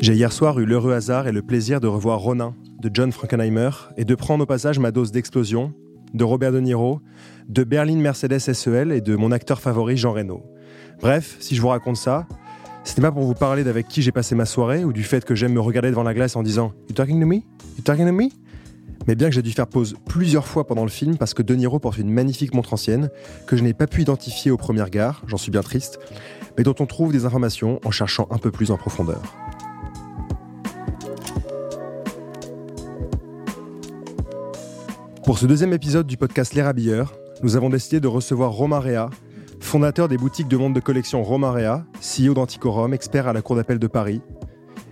J'ai hier soir eu l'heureux hasard et le plaisir de revoir Ronin de John Frankenheimer et de prendre au passage ma dose d'explosion de Robert De Niro, de Berlin Mercedes SEL et de mon acteur favori Jean Reno. Bref, si je vous raconte ça, c'était pas pour vous parler d'avec qui j'ai passé ma soirée ou du fait que j'aime me regarder devant la glace en disant You talking to me? You talking to me? Mais bien que j'ai dû faire pause plusieurs fois pendant le film parce que De Niro porte une magnifique montre ancienne que je n'ai pas pu identifier au premier regard, j'en suis bien triste, mais dont on trouve des informations en cherchant un peu plus en profondeur. Pour ce deuxième épisode du podcast Les Rabilleurs, nous avons décidé de recevoir Romain Réa, fondateur des boutiques de vente de collection Romain Réa, CEO d'Anticorum, expert à la Cour d'appel de Paris,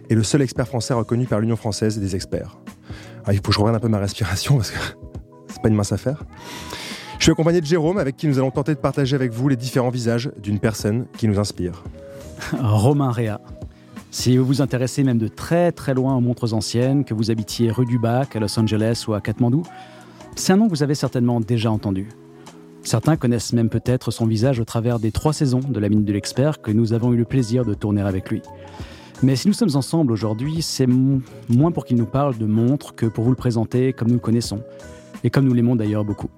et le seul expert français reconnu par l'Union française des experts. Ah, il faut que je revienne un peu ma respiration parce que c'est pas une mince affaire. Je suis accompagné de Jérôme avec qui nous allons tenter de partager avec vous les différents visages d'une personne qui nous inspire. Romain Réa. Si vous vous intéressez même de très très loin aux montres anciennes, que vous habitiez rue du Bac, à Los Angeles ou à Katmandou, c'est un nom que vous avez certainement déjà entendu. Certains connaissent même peut-être son visage au travers des trois saisons de la Mine de l'Expert que nous avons eu le plaisir de tourner avec lui. Mais si nous sommes ensemble aujourd'hui, c'est moins pour qu'il nous parle de montres que pour vous le présenter comme nous le connaissons, et comme nous l'aimons d'ailleurs beaucoup.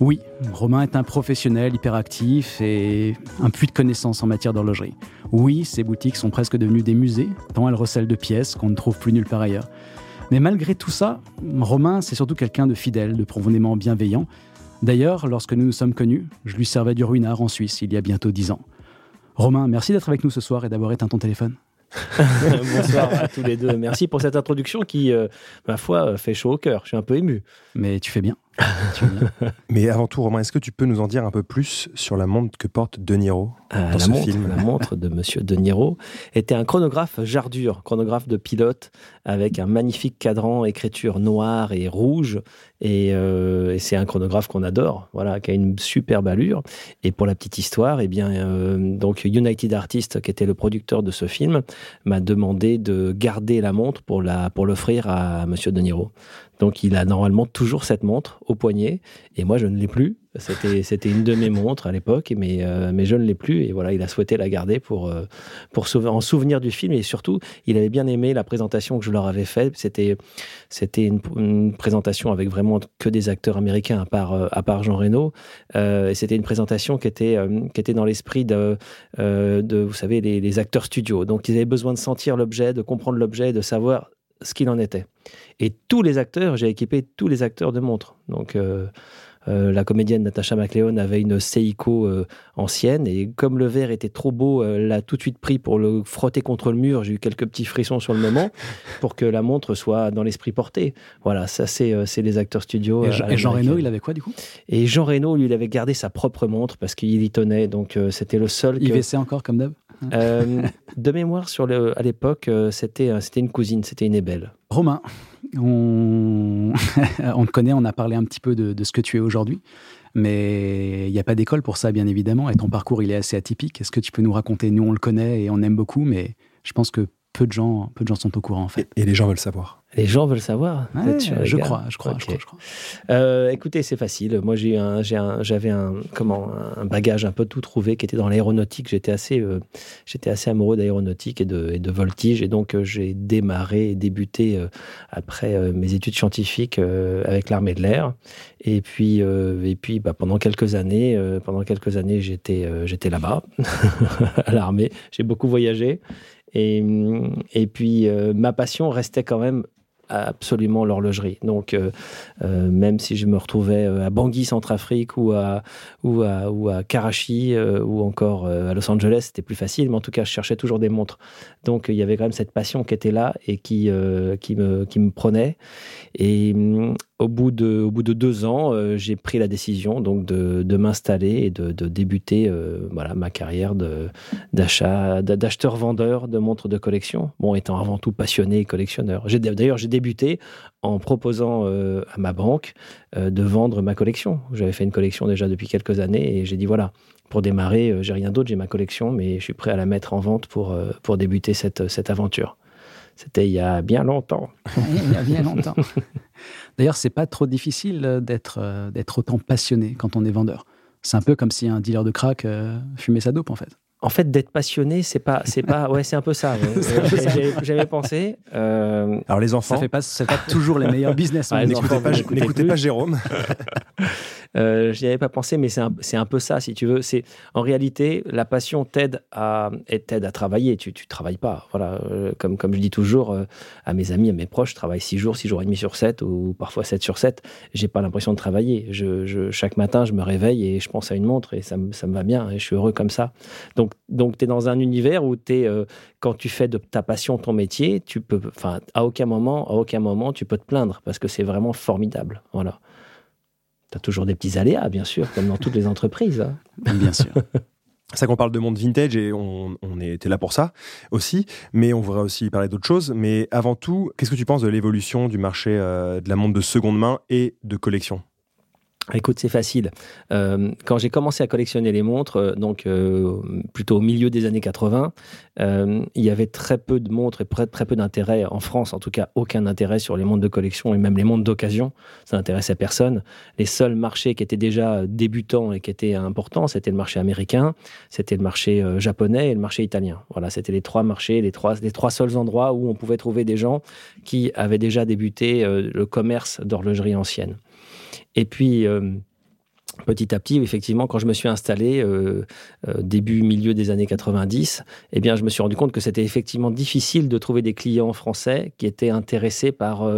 Oui, Romain est un professionnel hyperactif et un puits de connaissances en matière d'horlogerie. Oui, ses boutiques sont presque devenues des musées, tant elles recèlent de pièces qu'on ne trouve plus nulle part ailleurs. Mais malgré tout ça, Romain, c'est surtout quelqu'un de fidèle, de profondément bienveillant. D'ailleurs, lorsque nous nous sommes connus, je lui servais du ruinard en Suisse il y a bientôt dix ans. Romain, merci d'être avec nous ce soir et d'avoir éteint ton téléphone. Bonsoir à tous les deux. Merci pour cette introduction qui, euh, ma foi, fait chaud au cœur. Je suis un peu ému. Mais tu fais bien. Mais avant tout, Romain, est-ce que tu peux nous en dire un peu plus sur la montre que porte De Niro euh, dans la, ce montre, film? la montre de Monsieur De Niro était un chronographe Jardur, chronographe de pilote avec un magnifique cadran, écriture noire et rouge. Et, euh, et c'est un chronographe qu'on adore, voilà, qui a une superbe allure. Et pour la petite histoire, eh bien, euh, donc United Artists, qui était le producteur de ce film, m'a demandé de garder la montre pour la pour l'offrir à Monsieur De Niro. Donc il a normalement toujours cette montre au poignet et moi je ne l'ai plus. C'était c'était une de mes montres à l'époque mais euh, mais je ne l'ai plus et voilà il a souhaité la garder pour euh, pour en souvenir du film et surtout il avait bien aimé la présentation que je leur avais faite. C'était c'était une, présentation avec vraiment que des acteurs américains à part euh, à part Jean Reno et c'était une présentation qui était qui était dans l'esprit de de vous savez les, les acteurs studio. Donc ils avaient besoin de sentir l'objet, de comprendre l'objet, de savoir ce qu'il en était. Et tous les acteurs, j'ai équipé tous les acteurs de montres. Donc, euh, euh, la comédienne Natasha McLeod avait une Seiko euh, ancienne et comme le verre était trop beau, elle l'a tout de suite pris pour le frotter contre le mur. J'ai eu quelques petits frissons sur le moment pour que la montre soit dans l'esprit porté. Voilà, ça c'est les acteurs studio. Et, Jean, et Jean Reno, il avait quoi du coup? Et Jean Reno, lui, il avait gardé sa propre montre parce qu'il y tenait. Donc c'était le seul. Que... IVC encore comme d'hab? euh, de mémoire, sur à l'époque, euh, c'était c'était une cousine, c'était une ébelle. Romain, on... on te connaît, on a parlé un petit peu de, de ce que tu es aujourd'hui, mais il n'y a pas d'école pour ça, bien évidemment, et ton parcours, il est assez atypique. Est-ce que tu peux nous raconter? Nous, on le connaît et on aime beaucoup, mais je pense que peu de gens, peu de gens sont au courant, en fait. Et, et les gens veulent savoir. Les gens veulent savoir. Ouais, je, crois, je, crois, okay. je, crois, je crois, euh, écoutez, c'est facile. Moi, j'ai un, j'avais un, comment, un bagage un peu tout trouvé qui était dans l'aéronautique. J'étais assez, euh, j'étais assez amoureux d'aéronautique et de, et de voltige, et donc euh, j'ai démarré et débuté euh, après mes études scientifiques avec l'armée de l'air. Et puis, et puis, bah, pendant quelques années, pendant quelques années, j'étais, j'étais là-bas à l'armée. J'ai beaucoup voyagé. Et, puis, euh, ma passion restait quand même absolument l'horlogerie. Donc, euh, euh, même si je me retrouvais à Bangui, Centrafrique, ou à, ou à, ou à Karachi, ou encore à Los Angeles, c'était plus facile, mais en tout cas, je cherchais toujours des montres. Donc, il y avait quand même cette passion qui était là et qui, qui, me, qui me prenait. Et au bout de, au bout de deux ans, euh, j'ai pris la décision donc de, de m'installer et de, de débuter euh, voilà ma carrière d'achat d'acheteur-vendeur de montres de collection. Bon, étant avant tout passionné et collectionneur. D'ailleurs j'ai débuté en proposant euh, à ma banque de vendre ma collection. J'avais fait une collection déjà depuis quelques années et j'ai dit voilà. Pour démarrer, j'ai rien d'autre, j'ai ma collection, mais je suis prêt à la mettre en vente pour, pour débuter cette, cette aventure. C'était il y a bien longtemps. il y a bien longtemps. D'ailleurs, c'est pas trop difficile d'être d'être autant passionné quand on est vendeur. C'est un peu comme si un dealer de crack euh, fumait sa dope, en fait. en fait, d'être passionné, c'est pas, c'est pas, ouais, c'est un peu ça. J'avais pensé. Euh, Alors les enfants, ça fait pas, c'est pas toujours les meilleurs business. Ah, n'écoutez pas, n'écoutez pas Jérôme. euh, J'y avais pas pensé, mais c'est un, peu ça, si tu veux. C'est en réalité, la passion t'aide à, à travailler. Tu, tu travailles pas. Voilà, euh, comme je dis toujours euh, à mes amis, à mes proches, je travaille 6 jours, 6 jours et demi sur 7 ou parfois 7 sur 7. J'ai pas l'impression de travailler. Je, je, chaque matin, je me réveille et je pense à une montre et ça, me va bien et je suis heureux comme ça. Donc donc, tu es dans un univers où es, quand tu fais de ta passion ton métier, tu peux, à aucun moment, à aucun moment, tu peux te plaindre parce que c'est vraiment formidable. Voilà. Tu as toujours des petits aléas, bien sûr, comme dans toutes les entreprises. Hein. Bien sûr. C'est ça qu'on parle de monde vintage et on, était là pour ça aussi, mais on voudrait aussi parler d'autres choses. Mais avant tout, qu'est-ce que tu penses de l'évolution du marché euh, de la montre de seconde main et de collection? Écoute, c'est facile. Euh, quand j'ai commencé à collectionner les montres, euh, donc euh, plutôt au milieu des années 80, il y avait très peu de montres et très, peu d'intérêt en France, en tout cas aucun intérêt sur les montres de collection et même les montres d'occasion. Ça n'intéressait personne. Les seuls marchés qui étaient déjà débutants et qui étaient importants, c'était le marché américain, c'était le marché japonais et le marché italien. Voilà, c'était les trois marchés, les trois, les trois seuls endroits où on pouvait trouver des gens qui avaient déjà débuté le commerce d'horlogerie ancienne. Et puis, euh, petit à petit, effectivement, quand je me suis installé euh, euh, début milieu des années 90, eh bien, je me suis rendu compte que c'était effectivement difficile de trouver des clients français qui étaient intéressés par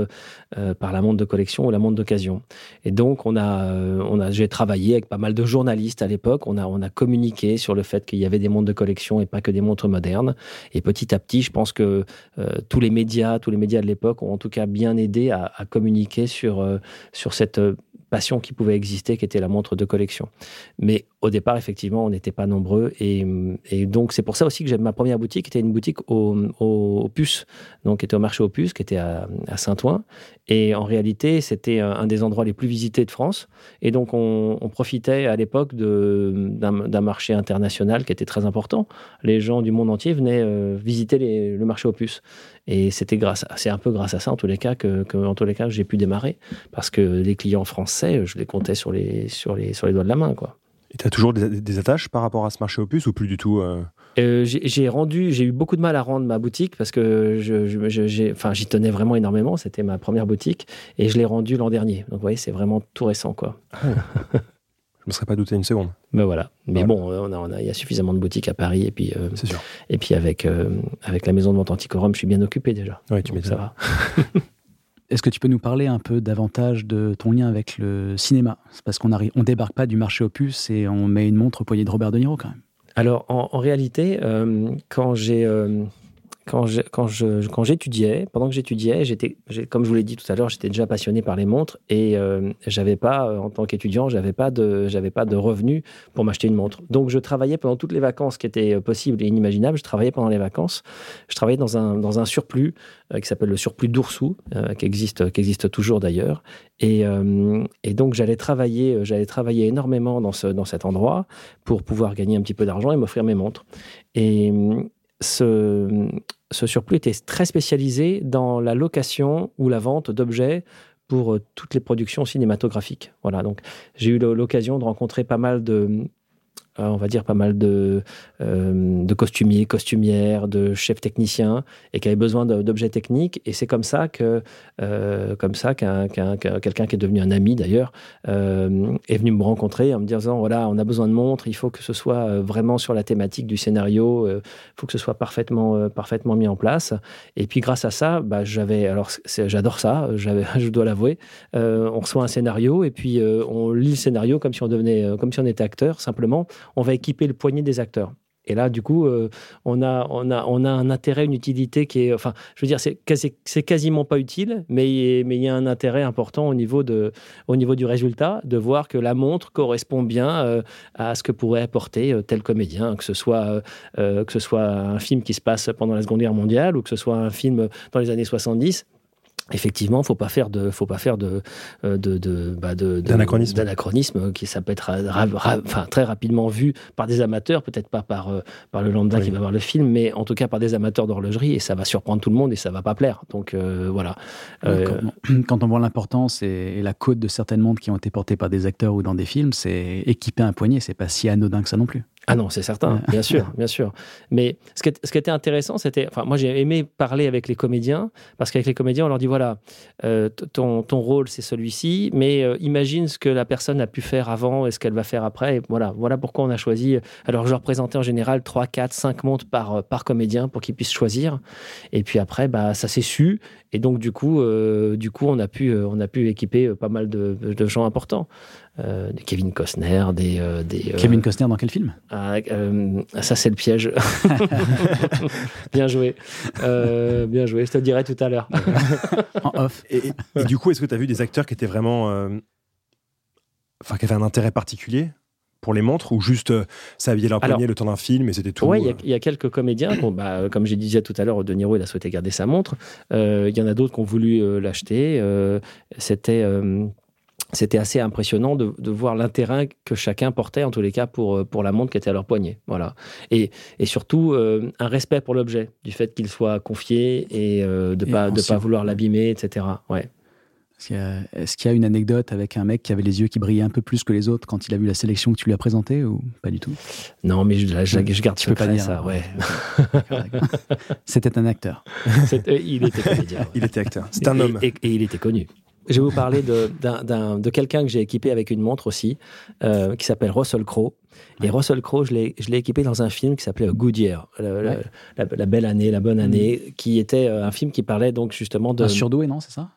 par la montre de collection ou la montre d'occasion. Et donc, on a on a j'ai travaillé avec pas mal de journalistes à l'époque. On a on a communiqué sur le fait qu'il y avait des montres de collection et pas que des montres modernes. Et petit à petit, je pense que tous les médias, tous les médias de l'époque ont en tout cas bien aidé à, à communiquer sur sur cette passion qui pouvait exister, qui était la montre de collection. Mais au départ, effectivement, on n'était pas nombreux. Et, donc, c'est pour ça aussi que j'avais ma première boutique, qui était une boutique au, au, donc qui était au marché au Puce, qui était à, Saint-Ouen. Et en réalité, c'était un, des endroits les plus visités de France. Et donc, on, profitait à l'époque d'un marché international qui était très important. Les gens du monde entier venaient euh, visiter le marché au Puce. Et c'était grâce, c'est un peu grâce à ça, en tous les cas, que, cas, j'ai pu démarrer. Parce que les clients français, je les comptais sur les, sur les, sur les doigts de la main, quoi. Et tu as toujours des, attaches par rapport à ce marché opus ou plus du tout euh? Euh, j'ai rendu, j'ai eu beaucoup de mal à rendre ma boutique parce que je, enfin, j'y tenais vraiment énormément. C'était ma première boutique et je l'ai rendue l'an dernier. Donc, vous voyez, c'est vraiment tout récent, quoi. Ah. Je me serais pas douté une seconde. Ben voilà. Mais bon, on a, on a, il y a suffisamment de boutiques à Paris et puis. Euh, c'est sûr. Et puis avec avec la maison de vente Anticorum, je suis bien occupé déjà. Oui, tu mets ça. va. Est-ce que tu peux nous parler un peu davantage de ton lien avec le cinéma? Parce qu'on arrive, on débarque pas du marché opus et on met une montre au poignet de Robert De Niro quand même. Alors en, réalité, euh, quand j'ai euh, quand j'étudiais, pendant que j'étudiais, comme je vous l'ai dit tout à l'heure, j'étais déjà passionné par les montres et euh, j'avais pas, euh, en tant qu'étudiant, j'avais pas de, pas de revenus pour m'acheter une montre. Donc je travaillais pendant toutes les vacances qui étaient euh, possibles et inimaginables. Je travaillais pendant les vacances. Je travaillais dans un dans un surplus qui s'appelle le surplus d'Oursou, qui existe qui existe toujours d'ailleurs. Et, donc j'allais travailler, travailler énormément dans ce dans cet endroit pour pouvoir gagner un petit peu d'argent et m'offrir mes montres. Ce, surplus était très spécialisé dans la location ou la vente d'objets pour euh, toutes les productions cinématographiques. Voilà, donc j'ai eu l'occasion de rencontrer pas mal de, on va dire pas mal de, euh, de costumiers, costumières, de chefs techniciens et qui avaient besoin d'objets techniques. Et c'est comme ça que, euh, comme ça qu'un, quelqu'un qui est devenu un ami d'ailleurs est venu me rencontrer en me disant voilà, on a besoin de montres, il faut que ce soit vraiment sur la thématique du scénario, il faut que ce soit parfaitement, parfaitement mis en place. Et puis grâce à ça, bah, j'avais, alors j'adore ça, je dois l'avouer, on reçoit un scénario et puis on lit le scénario comme si on devenait, comme si on était acteur simplement on va équiper le poignet des acteurs. Et là, du coup, euh, on, a, on, a, on a un intérêt, une utilité qui est. Enfin, je veux dire, c'est, c'est quasiment pas utile, mais, il y a un intérêt important au niveau, de, au niveau du résultat, de voir que la montre correspond bien euh, à ce que pourrait apporter euh, tel comédien, que ce, soit, que ce soit un film qui se passe pendant la Seconde Guerre mondiale ou que ce soit un film dans les années 70 effectivement, faut pas faire de, faut pas faire de, euh, de, de, bah, d'anachronisme. d'anachronisme qui ça peut être enfin, très rapidement vu par des amateurs, peut-être pas par, euh, par le lambda qui va voir le film, mais en tout cas par des amateurs d'horlogerie et ça va surprendre tout le monde et ça va pas plaire. Donc euh, voilà. Quand, on voit l'importance et, la côte de certaines montres qui ont été portées par des acteurs ou dans des films, c'est équiper un poignet, c'est pas si anodin que ça non plus. Ah non, c'est certain, bien sûr, bien sûr. Mais ce qui, était intéressant, c'était, enfin, moi j'ai aimé parler avec les comédiens parce qu'avec les comédiens, on leur dit voilà, euh, ton, ton rôle c'est celui-ci, mais euh, imagine ce que la personne a pu faire avant et ce qu'elle va faire après. Voilà, voilà pourquoi on a choisi. Alors je leur présentais en général 3, 4, 5 montres par, euh, par comédien pour qu'ils puissent choisir. Et puis après, bah, ça s'est su. Et donc du coup, du coup, on a pu, on a pu équiper pas mal de gens importants. Euh, des Kevin Costner, des... Euh, des euh, Kevin Costner dans quel film? Ah, Ça, c'est le piège. bien joué. bien joué, je te le dirai tout à l'heure. en off. Et, du coup, est-ce que tu as vu des acteurs qui étaient vraiment... Enfin, qui avaient un intérêt particulier pour les montres ou juste ça habillait leur poignet le temps d'un film et c'était tout Oui, il y, a quelques comédiens, bon, bah, comme je disais tout à l'heure, De Niro il a souhaité garder sa montre. Il y en a d'autres qui ont voulu l'acheter. C'était c'était assez impressionnant de, voir l'intérêt que chacun portait, en tous les cas, pour, euh, pour la montre qui était à leur poignet. Voilà. Et, et surtout, euh, un respect pour l'objet, du fait qu'il soit confié et euh, de ne pas, de pas vouloir l'abîmer, etc. Ouais. Est-ce qu'il y, a une anecdote avec un mec qui avait les yeux qui brillaient un peu plus que les autres quand il a vu la sélection que tu lui as présentée ou pas du tout? Non, mais je, je, garde je peux pas dire ça. Ouais. C'était un acteur. il était comédien. Il était acteur. C'est un homme. et, il était connu. Je vais vous parler de, de quelqu'un que j'ai équipé avec une montre aussi, euh, qui s'appelle Russell Crowe. Et Russell Crowe, je l'ai équipé dans un film qui s'appelait Goodyear, la, la, belle année, la bonne année, mm. qui était euh, un film qui parlait donc justement de... Un surdoué, non, c'est ça?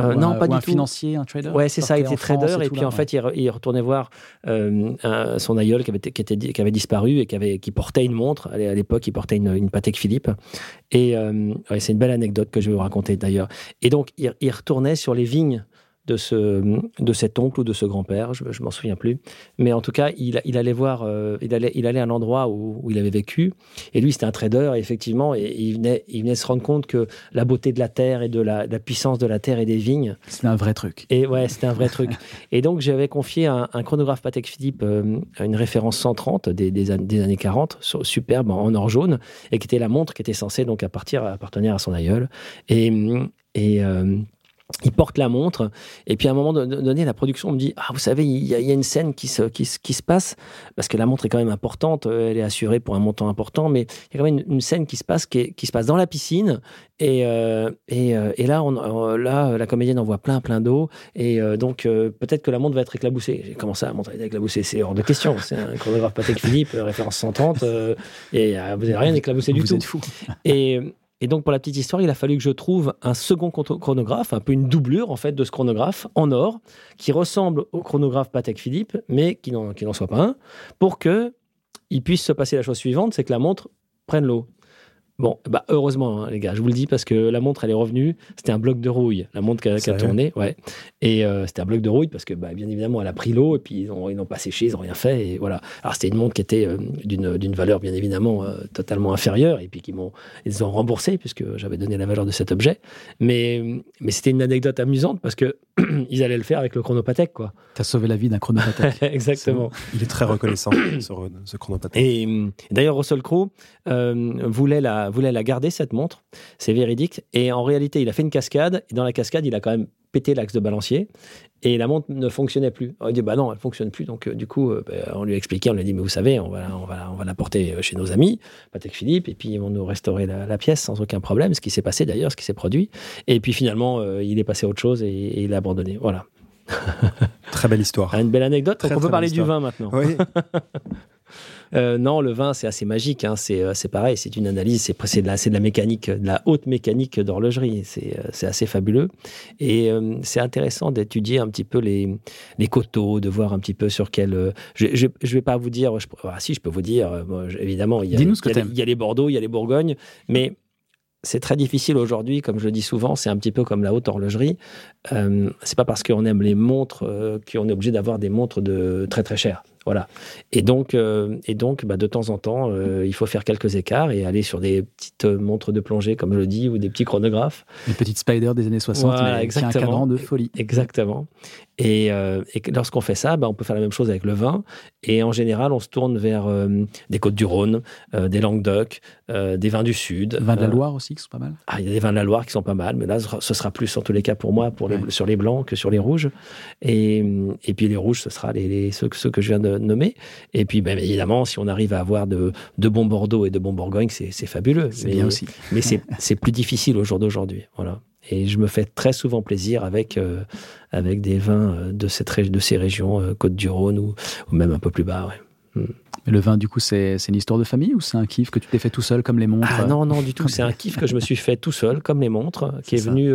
Euh, non, pas du un tout. financier, un trader. Ouais, c'est ça. Il était trader et, puis en fait, il, retournait voir euh, son aïeul qui avait, qui, était, qui avait disparu et qui, avait, qui portait une montre. À l'époque, il portait une, une Patek Philippe. Et euh, c'est une belle anecdote que je vais vous raconter d'ailleurs. Et donc, il, il, retournait sur les vignes de, ce, de cet oncle ou de ce grand-père, je, je m'en souviens plus. Mais en tout cas, il, il allait voir, euh, il, allait, il allait à un endroit où, où, il avait vécu. Et lui, c'était un trader, effectivement, et il venait, il venait se rendre compte que la beauté de la terre et de la, la puissance de la terre et des vignes. C'était un vrai truc. Et ouais, c'était un vrai truc. Et donc, j'avais confié un, un, chronographe Patek Philippe, euh, une référence 130 des, des, des, années 40, superbe en or jaune, et qui était la montre qui était censée donc appartenir à son aïeul. Et, et euh, il porte la montre, et puis à un moment donné, la production me dit Ah, vous savez, il y, a, une scène qui se, qui, qui, se passe, parce que la montre est quand même importante, elle est assurée pour un montant important, mais il y a quand même une, scène qui se passe qui, qui, se passe dans la piscine, et, euh, et, euh, et, là, on, euh, là, la comédienne envoie plein, plein d'eau, et donc peut-être que la montre va être éclaboussée. J'ai commencé à montrer éclaboussée, c'est hors de question. C'est un chronographe Patek Philippe, référence 130, et vous n'avez rien éclaboussé du vous tout. Êtes fou. Et et donc, pour la petite histoire, il a fallu que je trouve un second chronographe, un peu une doublure en fait de ce chronographe en or, qui ressemble au chronographe Patek Philippe, mais qui n'en soit pas un, pour que il puisse se passer la chose suivante, c'est que la montre prenne l'eau. Bon, bah heureusement, hein, les gars, je vous le dis parce que la montre, elle est revenue. C'était un bloc de rouille, la montre qui a, tourné, ouais. Et euh, c'était un bloc de rouille parce que, bah, bien évidemment, elle a pris l'eau et puis ils n'ont pas séché, ils n'ont rien fait. Et voilà. Alors, c'était une montre qui était euh, d'une valeur, bien évidemment, euh, totalement inférieure et puis qui m'ont, ils ont remboursé puisque j'avais donné la valeur de cet objet. Mais, mais c'était une anecdote amusante parce que ils allaient le faire avec le chronopathèque, quoi. T'as sauvé la vie d'un chronopathèque. Exactement. Il est très reconnaissant, ce, ce chronopathèque. Et, et d'ailleurs, Russell Crowe voulait la voulait la garder cette montre, c'est véridique. Et en réalité, il a fait une cascade, et dans la cascade, il a quand même pété l'axe de balancier, et la montre ne fonctionnait plus. il dit, bah non, elle fonctionne plus. Donc, euh, du coup, euh, bah, on lui a expliqué, on lui a dit, mais vous savez, on va, on va, on va la porter chez nos amis, Patek Philippe, et puis ils vont nous restaurer la, pièce sans aucun problème. Ce qui s'est passé d'ailleurs, ce qui s'est produit. Et puis finalement, euh, il est passé à autre chose et, il a abandonné. Voilà. Très belle histoire. Ah, une belle anecdote. on peut parler du vin maintenant. Oui. Euh, non, le vin, c'est assez magique. Hein. Euh, c'est pareil, c'est une analyse, c'est de, la, de la mécanique, de la haute mécanique d'horlogerie. C'est euh, assez fabuleux. Et c'est intéressant d'étudier un petit peu les, les coteaux, de voir un petit peu sur quel. je ne vais pas vous dire, ah, si je peux vous dire, évidemment, il y, a, il y a les Bordeaux, il y a les Bourgognes, mais c'est très difficile aujourd'hui, comme je le dis souvent, c'est un petit peu comme la haute horlogerie. Euh, c'est pas parce qu'on aime les montres qu'on est obligé d'avoir des montres de très très chères. Voilà. Et donc, euh, et donc bah, de temps en temps, euh, il faut faire quelques écarts et aller sur des petites montres de plongée, comme je le dis, ou des petits chronographes. Une petite Spider des années 60, mais avec un cadran de folie. Exactement. Et, euh, et lorsqu'on fait ça, bah, on peut faire la même chose avec le vin. Et en général, on se tourne vers des côtes du Rhône, des Languedoc, des vins du Sud. Vins de la Loire aussi, qui sont pas mal. Ah, il y a des vins de la Loire qui sont pas mal, mais là, ce sera plus en tous les cas pour moi, pour les, sur les blancs que sur les rouges. Et, et puis les rouges, ce sera les, ceux, ceux que je viens de nommer. Et puis, ben, évidemment, si on arrive à avoir de, de bons Bordeaux et de bons Bourgogne, c'est fabuleux. C'est bien aussi. Mais c'est plus difficile au jour d'aujourd'hui. Voilà. Et je me fais très souvent plaisir avec, euh, avec des vins euh, de, cette de ces régions, euh, Côte-du-Rhône ou, ou, même un peu plus bas. Ouais. Hmm. le vin, du coup, c'est une histoire de famille ou c'est un kiff que tu t'es fait tout seul comme les montres Ah non, non, du tout. C'est un kiff que je me suis fait tout seul comme les montres, qui est, est venu,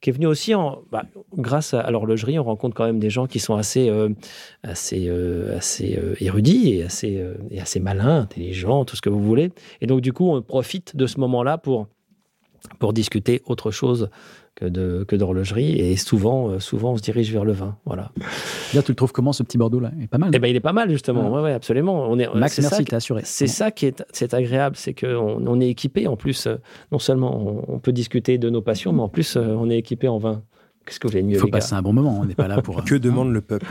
qui est venu aussi en, bah, grâce à, l'horlogerie. On rencontre quand même des gens qui sont assez, assez, assez érudits et assez, et assez malins, intelligents, tout ce que vous voulez. Et donc, du coup, on profite de ce moment-là pour pour discuter autre chose que de que d'horlogerie. Et souvent euh, souvent on se dirige vers le vin. Voilà. Là, tu le trouves comment ce petit Bordeaux là? Il est pas mal eh ben il est pas mal justement. Ouais, ouais absolument. On est Max merci t'as assuré. c'est ça qui est c'est agréable c'est que on, est équipé. En plus euh, non seulement on, peut discuter de nos passions mais en plus euh, on est équipé en vin. Qu'est-ce que vous voulez mieux il faut passer un bon moment on n'est pas là pour que demande le peuple?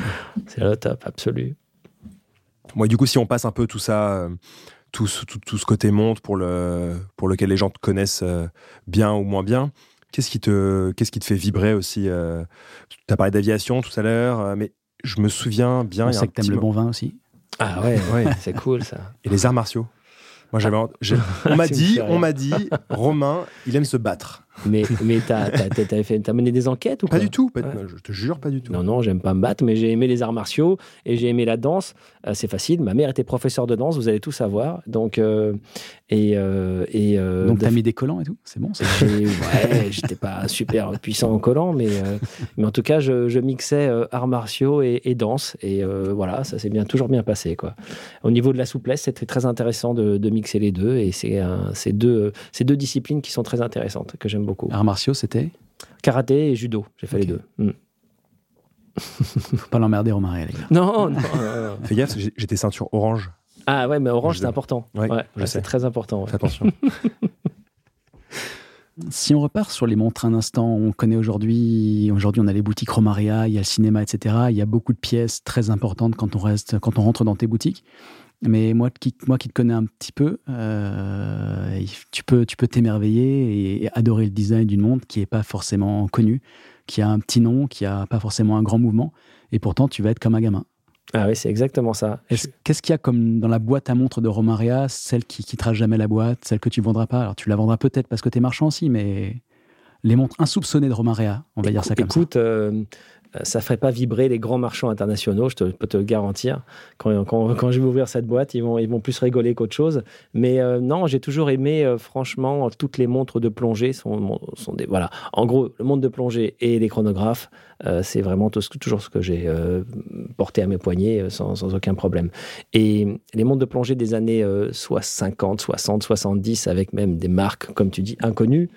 C'est le top absolu. Moi du coup si on passe un peu tout ça tout, tout, ce côté monte pour, le, pour lequel les gens te connaissent bien ou moins bien. Qu'est-ce qui, te, qu'est-ce qui te fait vibrer aussi euh, Tu as parlé d'aviation tout à l'heure, euh, mais je me souviens bien. On sait que t'aimes le bon vin aussi. Ah ouais, ouais. c'est cool ça. Et les arts martiaux moi, j'avais, on m'a dit, on m'a dit, Romain, il aime se battre. Mais, mais t'as, t'as, mené des enquêtes ou pas du tout. Je te jure, pas du tout. Non, non, j'aime pas me battre, mais j'ai aimé les arts martiaux et j'ai aimé la danse. Euh, c'est facile. Ma mère était professeure de danse, vous allez tout savoir. Donc, euh, et, euh, et donc t'as mis des collants et tout. C'est bon. ouais, j'étais pas super puissant en collant, mais mais en tout cas, je, mixais arts martiaux et, danse et voilà, ça s'est bien toujours bien passé quoi. Au niveau de la souplesse, c'était très intéressant de, de, mixer les deux et c'est ces deux ces deux disciplines qui sont très intéressantes que j'aime beaucoup. Arts martiaux, c'était Karaté et judo. J'ai fait les deux. Mm. Faut pas l'emmerder, Romain les gars. Non, non. Fais gaffe, j'étais ceinture orange. Ah ouais, mais orange, c'est important. Ouais, c'est très important. Fais attention. si on repart sur les montres un instant, on connaît aujourd'hui, aujourd'hui on a les boutiques Romaria, il y a le cinéma, etc. Il y a beaucoup de pièces très importantes quand on reste, quand on rentre dans tes boutiques. Mais moi qui, moi qui te connais un petit peu, euh, tu peux tu peux t'émerveiller et adorer le design d'une montre qui n'est pas forcément connue, qui a un petit nom, qui a pas forcément un grand mouvement, et pourtant tu vas être comme un gamin. Ah oui, c'est exactement ça. Qu'est-ce qu'il y a comme dans la boîte à montre de Romaria, celle qui quittera jamais la boîte, celle que tu vendras pas? Alors tu la vendras peut-être parce que tu es marchand aussi, mais les montres insoupçonnées de Romaria, on va dire ça comme écoute, ça. Euh, ça ferait pas vibrer les grands marchands internationaux, je peux te le garantir. Quand, je vais ouvrir cette boîte, ils vont, ils plus rigoler qu'autre chose. Mais euh, non, j'ai toujours aimé, euh, franchement, toutes les montres de plongée sont, sont des. Voilà. En gros, le monde de plongée et les chronographes, c'est vraiment toujours ce que j'ai porté à mes poignets sans, sans, aucun problème. Et les montres de plongée des années soit 50, 60, 70, avec même des marques, comme tu dis, inconnues,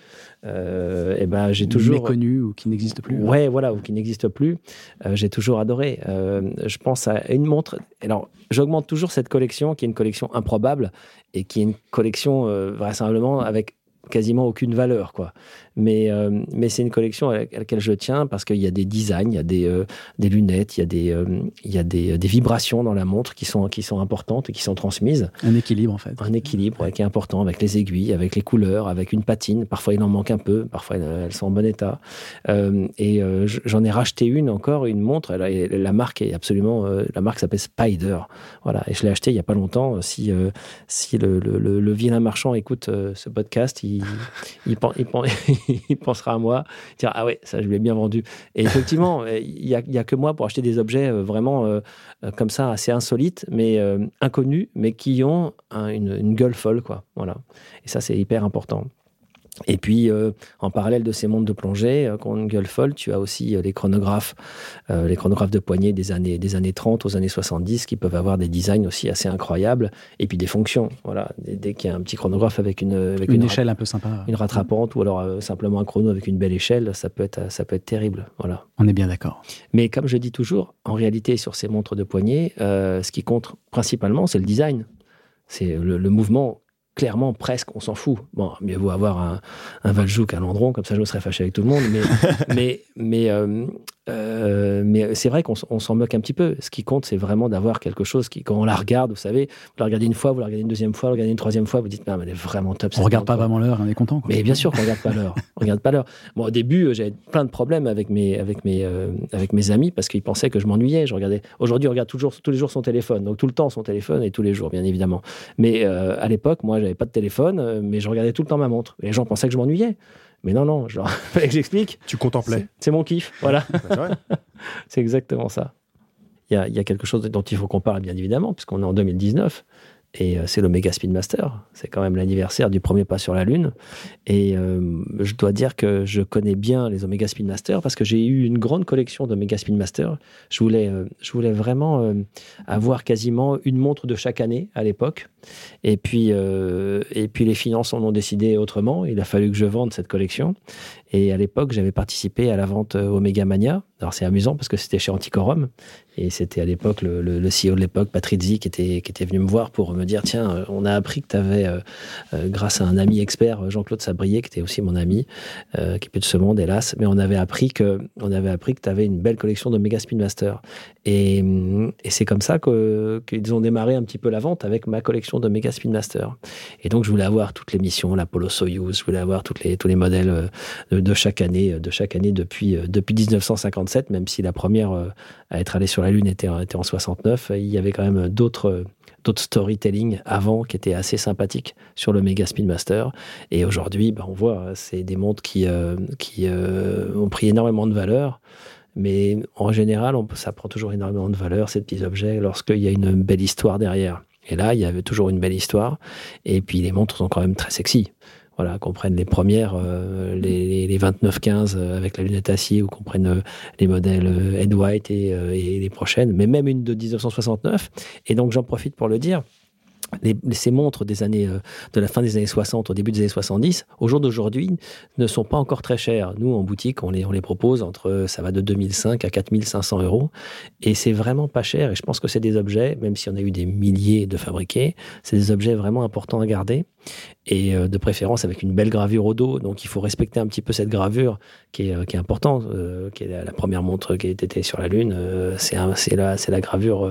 euh, et ben j'ai toujours méconnu ou qui n'existe plus. Ouais, voilà, ou qui n'existe plus. Euh, j'ai toujours adoré. Euh, je pense à une montre. Alors, j'augmente toujours cette collection, qui est une collection improbable et qui est une collection vraisemblablement avec quasiment aucune valeur, quoi. Mais, euh, mais c'est une collection à laquelle je tiens parce qu'il y a des designs, il y a des, euh, des lunettes, il y a, des, euh, il y a des, des, vibrations dans la montre qui sont, qui sont importantes et qui sont transmises. Un équilibre, en fait. Un équilibre qui est important avec les aiguilles, avec les couleurs, avec une patine. Parfois, il en manque un peu, parfois, elles sont en bon état. et j'en ai racheté une encore, une montre. la marque est absolument. la marque s'appelle Spider. Voilà. Et je l'ai acheté il n'y a pas longtemps. Si, si le, le, le, vilain marchand écoute ce podcast, il, il, pensera à moi, il dira Ah ouais, ça je l'ai bien vendu. Et effectivement, il n'y a, que moi pour acheter des objets euh, vraiment euh, euh, comme ça, assez insolites, mais inconnus, mais qui ont une, une, gueule folle. Quoi. Voilà. Et ça, c'est hyper important. Et puis, euh, en parallèle de ces montres de plongée, euh, qu'on gueule folle, tu as aussi euh, les chronographes, les chronographes de poignée des années, des années 30 aux années 70, qui peuvent avoir des designs aussi assez incroyables, et puis des fonctions. Voilà, dès, qu'il y a un petit chronographe avec une, avec une, échelle un peu sympa, une rattrapante, ou alors simplement un chrono avec une belle échelle, ça peut être, ça peut être terrible. Voilà. On est bien d'accord. Mais comme je dis toujours, en réalité, sur ces montres de poignée, ce qui compte principalement, c'est le design. C'est le, le mouvement clairement, presque, on s'en fout. Bon, mieux vaut avoir un, un Valjoux qu'un Landron, comme ça je me serais fâché avec tout le monde. Mais, mais, mais euh, Euh, mais c'est vrai qu'on s'en moque un petit peu. Ce qui compte, c'est vraiment d'avoir quelque chose qui, quand on la regarde, vous savez, vous la regardez une fois, vous la regardez une deuxième fois, vous la regardez une troisième fois, vous dites, non, mais elle est vraiment top. On regarde pas vraiment l'heure, on est content. Mais bien sûr qu'on regarde pas l'heure. on regarde pas l'heure. Bon, au début, euh, j'avais plein de problèmes avec mes, avec mes, euh, avec mes amis parce qu'ils pensaient que je m'ennuyais. Je regardais. Aujourd'hui, on regarde toujours, tous les jours son téléphone. Donc tout le temps son téléphone et tous les jours, bien évidemment. Mais à l'époque, moi, j'avais pas de téléphone, mais je regardais tout le temps ma montre. les gens pensaient que je m'ennuyais. Mais non, non, genre, fallait que j'explique. Tu contemplais. C'est mon kiff, voilà. C'est exactement ça. Il y a, y a, quelque chose dont il faut qu'on parle, bien évidemment, puisqu'on est en 2019. Et euh, c'est l'Omega Speedmaster. C'est quand même l'anniversaire du premier pas sur la Lune. Et euh, je dois dire que je connais bien les Omega Speedmaster parce que j'ai eu une grande collection d'Omega Speedmaster. Je voulais, euh, je voulais vraiment avoir quasiment une montre de chaque année à l'époque. Et puis, et puis les finances en ont décidé autrement. Il a fallu que je vende cette collection. Et à l'époque, j'avais participé à la vente Omega Mania. Alors c'est amusant parce que c'était chez Anticorum. Et c'était à l'époque le, CEO de l'époque, Patrizzi, qui était, qui était venu me voir pour me dire tiens, euh, on a appris que tu avais, euh, euh, grâce à un ami expert, Jean-Claude Sabrier, qui était aussi mon ami, qui est plus de ce monde, hélas, mais on avait appris que, tu avais une belle collection de Mega Speedmaster. Et, et c'est comme ça qu'ils ont démarré un petit peu la vente avec ma collection de Mega Speedmaster. Et donc, je voulais avoir toutes les missions, l'Apollo Soyuz, je voulais avoir toutes les, tous les modèles de, de, chaque année, de chaque année depuis, depuis 1957, même si la première à être allé sur la Lune était, en 69. Il y avait quand même d'autres d'autres storytelling avant qui étaient assez sympathiques sur le Mega Speedmaster. Et aujourd'hui, ben, on voit, c'est des montres qui, euh, qui euh, ont pris énormément de valeur. Mais en général, on, ça prend toujours énormément de valeur, ces petits objets, lorsqu'il y a une belle histoire derrière. Et là, il y avait toujours une belle histoire. Et puis, les montres sont quand même très sexy voilà, qu'on prenne les premières, euh, les, les 29-15 euh, avec la lunette acier, ou qu'on prenne euh, les modèles Ed White et, les prochaines, mais même une de 1969. Et donc j'en profite pour le dire, ces montres des années, de la fin des années 60 au début des années 70, au jour d'aujourd'hui, ne sont pas encore très chères. Nous, en boutique, on les, on les propose entre, ça va de 2005 à 4500 euros. Et c'est vraiment pas cher. Et je pense que c'est des objets, même si on a eu des milliers de fabriqués, c'est des objets vraiment importants à garder. Et euh, de préférence avec une belle gravure au dos. Donc il faut respecter un petit peu cette gravure qui est, euh, qui est importante, qui est la, première montre qui a été sur la Lune. c'est la, gravure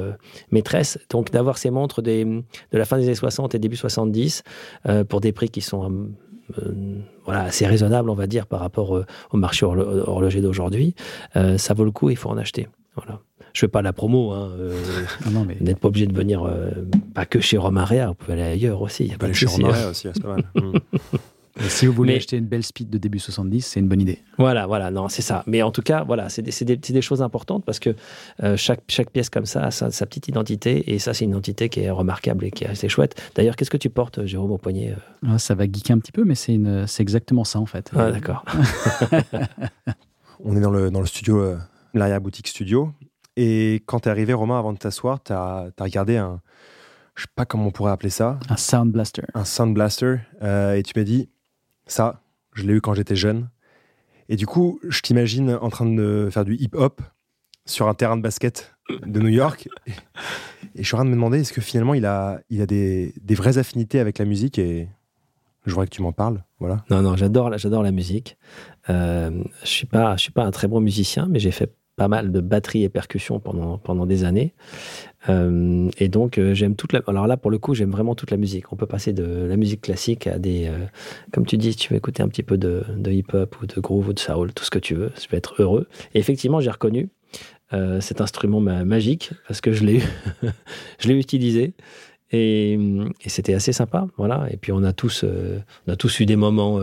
maîtresse. Donc d'avoir ces montres de la fin des années 60 et début 70 euh, pour des prix qui sont euh, voilà, assez raisonnables, on va dire, par rapport euh, au marché horloger d'aujourd'hui. ça vaut le coup, il faut en acheter. Voilà. Je fais pas la promo. Hein, non, mais... Vous n'êtes pas obligé de venir, pas que chez Romaria, vous pouvez aller ailleurs aussi. Il y a pas aller chez Romaria aussi, c'est pas mal. Mm si vous voulez acheter une belle speed de début 70, c'est une bonne idée. Voilà, voilà, non, c'est ça. Mais en tout cas, voilà, c'est des, des, choses importantes parce que euh, chaque, chaque pièce comme ça a sa, petite identité et ça, c'est une identité qui est remarquable et qui est assez chouette. D'ailleurs, qu'est-ce que tu portes, Jérôme, au poignet euh ah, Ça va geeker un petit peu, mais c'est exactement ça en fait. Ah, d'accord. On est dans le, dans le studio, euh, l'arrière-boutique studio. Et quand tu es arrivé, Romain, avant de t'asseoir, tu as, regardé un, je sais pas comment on pourrait appeler ça. Un Sound Blaster. Un Sound Blaster. et tu m'as dit, ça, je l'ai eu quand j'étais jeune. Et du coup, je t'imagine en train de faire du hip-hop sur un terrain de basket de New York. Et, je suis en train de me demander, est-ce que finalement, il a, il a des, vraies affinités avec la musique Et je voudrais que tu m'en parles. Voilà. Non, non, j'adore, j'adore la musique. Euh, je suis pas, je suis pas un très bon musicien, mais j'ai fait pas mal de batterie et percussion pendant, pendant des années. Euh, et donc, euh, j'aime toute la. Alors là, pour le coup, j'aime vraiment toute la musique. On peut passer de la musique classique à des. Euh, comme tu dis, tu veux écouter un petit peu de, de hip-hop ou de groove ou de soul, tout ce que tu veux. Je vais être heureux. Et effectivement, j'ai reconnu cet instrument magique parce que je l'ai je l'ai utilisé. Et, et c'était assez sympa, voilà. Et puis on a tous, on a tous eu des moments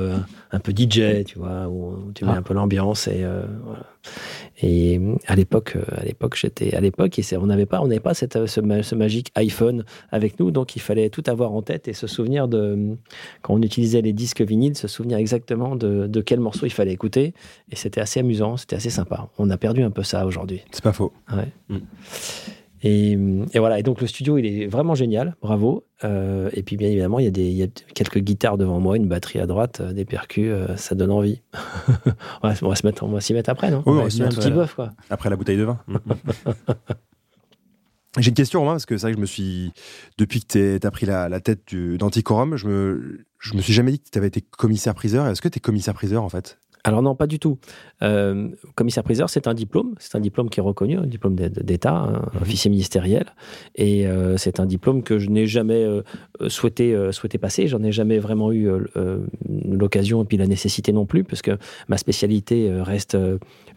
un peu DJ, tu vois, où tu mets ah. un peu l'ambiance et voilà. Et à l'époque, euh, à l'époque, j'étais à l'époque, on n'avait pas, on n'avait pas cette, ce, ce, magique iPhone avec nous, donc il fallait tout avoir en tête et se souvenir de quand on utilisait les disques vinyles, se souvenir exactement de, de quel morceau il fallait écouter. Et c'était assez amusant, c'était assez sympa. On a perdu un peu ça aujourd'hui. C'est pas faux. Ouais. Mm. Et, voilà, et donc le studio, il est vraiment génial, bravo. Euh, et puis bien évidemment, il y, a des, il y a quelques guitares devant moi, une batterie à droite, euh, des percus, euh, ça donne envie. on, va, se mettre, on va s'y mettre après, non? Oui, on va s'y mettre un petit bœuf, quoi. Après la bouteille de vin. J'ai une question, Romain, parce que c'est vrai que je me suis. Depuis que tu as pris la, la tête d'Anticorum, je me, je me suis jamais dit que tu avais été commissaire-priseur. Est-ce que tu es commissaire-priseur, en fait? Alors non, pas du tout. Euh, commissaire-priseur, c'est un diplôme, c'est un diplôme qui est reconnu, un diplôme d'État, un mhm. officier ministériel, et euh, c'est un diplôme que je n'ai jamais euh, souhaité, souhaité passer, j'en ai jamais vraiment eu l'occasion et puis la nécessité non plus, parce que ma spécialité reste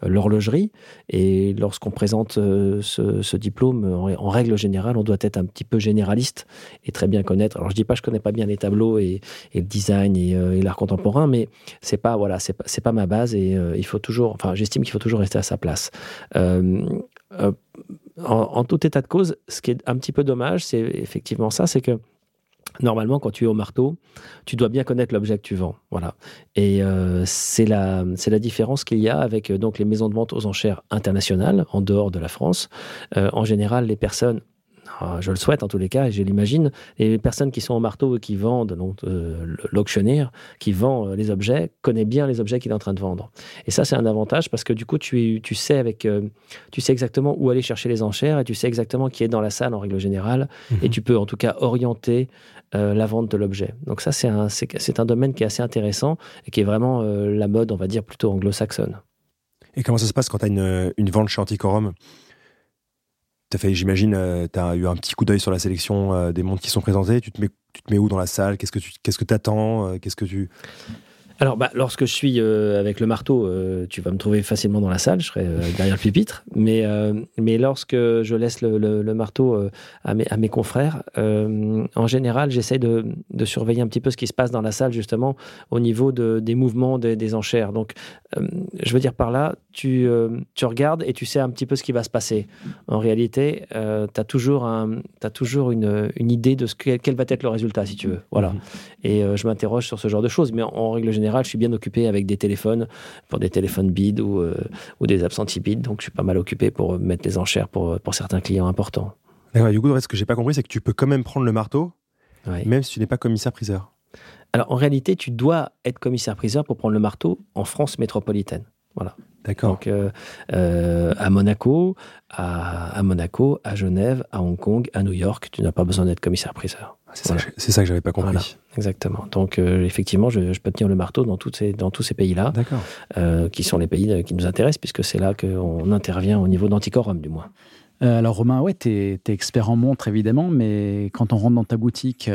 l'horlogerie, et lorsqu'on présente ce, diplôme, en, règle générale, on doit être un petit peu généraliste et très bien connaître. Alors je dis pas, je connais pas bien les tableaux et, le design et, l'art contemporain, mais c'est pas voilà, c'est pas, pas ma base et euh, il faut toujours, enfin, j'estime qu'il faut toujours rester à sa place. Euh, euh, en, tout état de cause, ce qui est un petit peu dommage, c'est effectivement ça, c'est que normalement, quand tu es au marteau, tu dois bien connaître l'objet que tu vends. Voilà. Et c'est la, la différence qu'il y a avec donc les maisons de vente aux enchères internationales, en dehors de la France. en général, les personnes je le souhaite en tous les cas, et je l'imagine, les personnes qui sont au marteau et qui vendent, euh, l'auctionnaire qui vend euh, les objets, connaît bien les objets qu'il est en train de vendre. Et ça, c'est un avantage parce que du coup, tu, tu, sais avec, euh, tu sais exactement où aller chercher les enchères et tu sais exactement qui est dans la salle en règle générale, et mhm. tu peux en tout cas orienter la vente de l'objet. Donc ça, c'est un, c'est, un domaine qui est assez intéressant et qui est vraiment la mode, on va dire, plutôt anglo-saxonne. Et comment ça se passe quand tu as une, une vente chez Anticorum fait, j'imagine, euh, tu as eu un petit coup d'œil sur la sélection euh, des montres qui sont présentés. Tu te mets, tu te mets où dans la salle? Qu'est-ce que tu qu'est-ce que attends euh, Qu'est-ce que tu alors, bah, lorsque je suis euh, avec le marteau, euh, tu vas me trouver facilement dans la salle, je serai euh, derrière le pupitre. Mais, mais lorsque je laisse le, le, marteau à, mes, à mes confrères, en général, j'essaie de, de, surveiller un petit peu ce qui se passe dans la salle, justement, au niveau de, des mouvements des, des enchères. Donc, je veux dire par là, tu, tu regardes et tu sais un petit peu ce qui va se passer. En réalité, tu as toujours, un, as toujours une, une idée de ce que, quel va être le résultat, si tu veux. Voilà. Mhm. Et je m'interroge sur ce genre de choses. Mais en règle générale, je suis bien occupé avec des téléphones, pour des téléphones bid ou, euh, ou des absentis bid. Donc, je suis pas mal occupé pour mettre les enchères pour, pour certains clients importants. du coup, ce que j'ai pas compris, c'est que tu peux quand même prendre le marteau, même si tu n'es pas commissaire-priseur. Alors, en réalité, tu dois être commissaire-priseur pour prendre le marteau en France métropolitaine. Voilà. D'accord. Donc, euh, euh, à Monaco, à, à, Monaco, à Genève, à Hong Kong, à New York, tu n'as pas besoin d'être commissaire-priseur. C'est ça, ça, que j'avais pas compris. exactement. Donc, euh, effectivement, je, peux tenir le marteau dans, toutes ces, dans tous ces pays-là, qui sont les pays qui nous intéressent, puisque c'est là qu'on intervient au niveau d'antiquorum, du moins. alors, Romain, ouais, tu es, expert en montre, évidemment, mais quand on rentre dans ta boutique,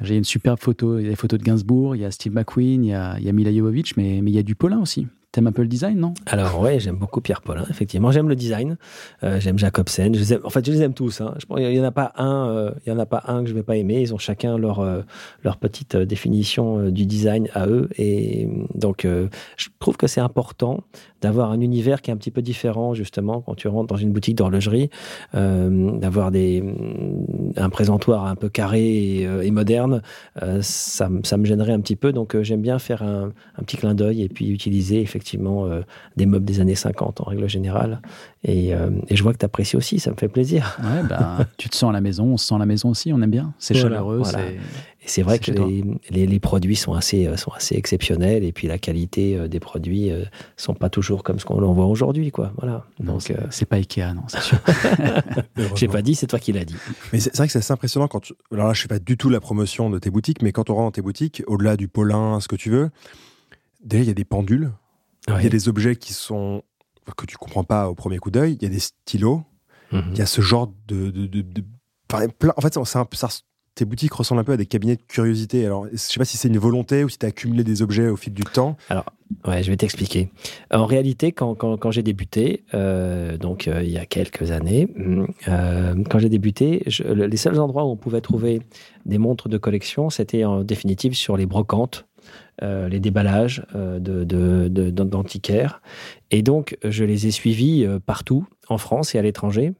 j'ai une superbe photo. Il y a des photos de Gainsbourg, il y a Steve McQueen, il y a, il y a Mila Jovovich, mais, mais il y a du Paulin aussi. T'aimes un peu le design, non? Alors ouais, j'aime beaucoup Pierre Paulin, effectivement. J'aime le design. Euh, j'aime Jacobsen. En fait, je les aime tous. Hein. Il y en a pas un. Euh, il y en a pas un que je vais pas aimer. Ils ont chacun leur euh, leur petite définition du design à eux. Et donc, je trouve que c'est important d'avoir un univers qui est un petit peu différent justement quand tu rentres dans une boutique d'horlogerie, d'avoir des un présentoir un peu carré et, moderne. ça, ça me gênerait un petit peu. Donc, j'aime bien faire un, un petit clin d'œil et puis utiliser effectivement euh, des meubles des années 50 en règle générale. Et, euh, et je vois que tu apprécies aussi, ça me fait plaisir. Ouais, bah, tu te sens à la maison, on se sent à la maison aussi, on aime bien. C'est chaleureux. Et c'est vrai que les, les, produits sont assez, euh, sont assez exceptionnels et puis la qualité des produits ne sont pas toujours comme ce qu'on en voit aujourd'hui. Quoi. Voilà. Donc, c'est pas Ikea, non, c'est sûr. J'ai pas dit, c'est toi qui l'as dit. Mais c'est vrai que c'est assez impressionnant quand tu... Alors là, je fais pas du tout la promotion de tes boutiques, mais quand on rentre dans tes boutiques, au-delà du Paulin, ce que tu veux, déjà, il y a des pendules il y a des objets qui sont que tu comprends pas au premier coup d'œil. Il y a des stylos. Mhm. Il y a ce genre de, de, de, en fait, ça, tes boutiques ressemblent un peu à des cabinets de curiosité. Alors, je sais pas si c'est une volonté ou si tu as accumulé des objets au fil du temps. Alors, ouais, je vais t'expliquer. En réalité, quand, quand, quand j'ai débuté, euh, donc euh, il y a quelques années, euh, quand j'ai débuté, les seuls endroits où on pouvait trouver des montres de collection, c'était en définitive sur les brocantes euh, les déballages euh, d'antiquaires. et donc, je les ai suivis euh, partout, en France et à l'étranger.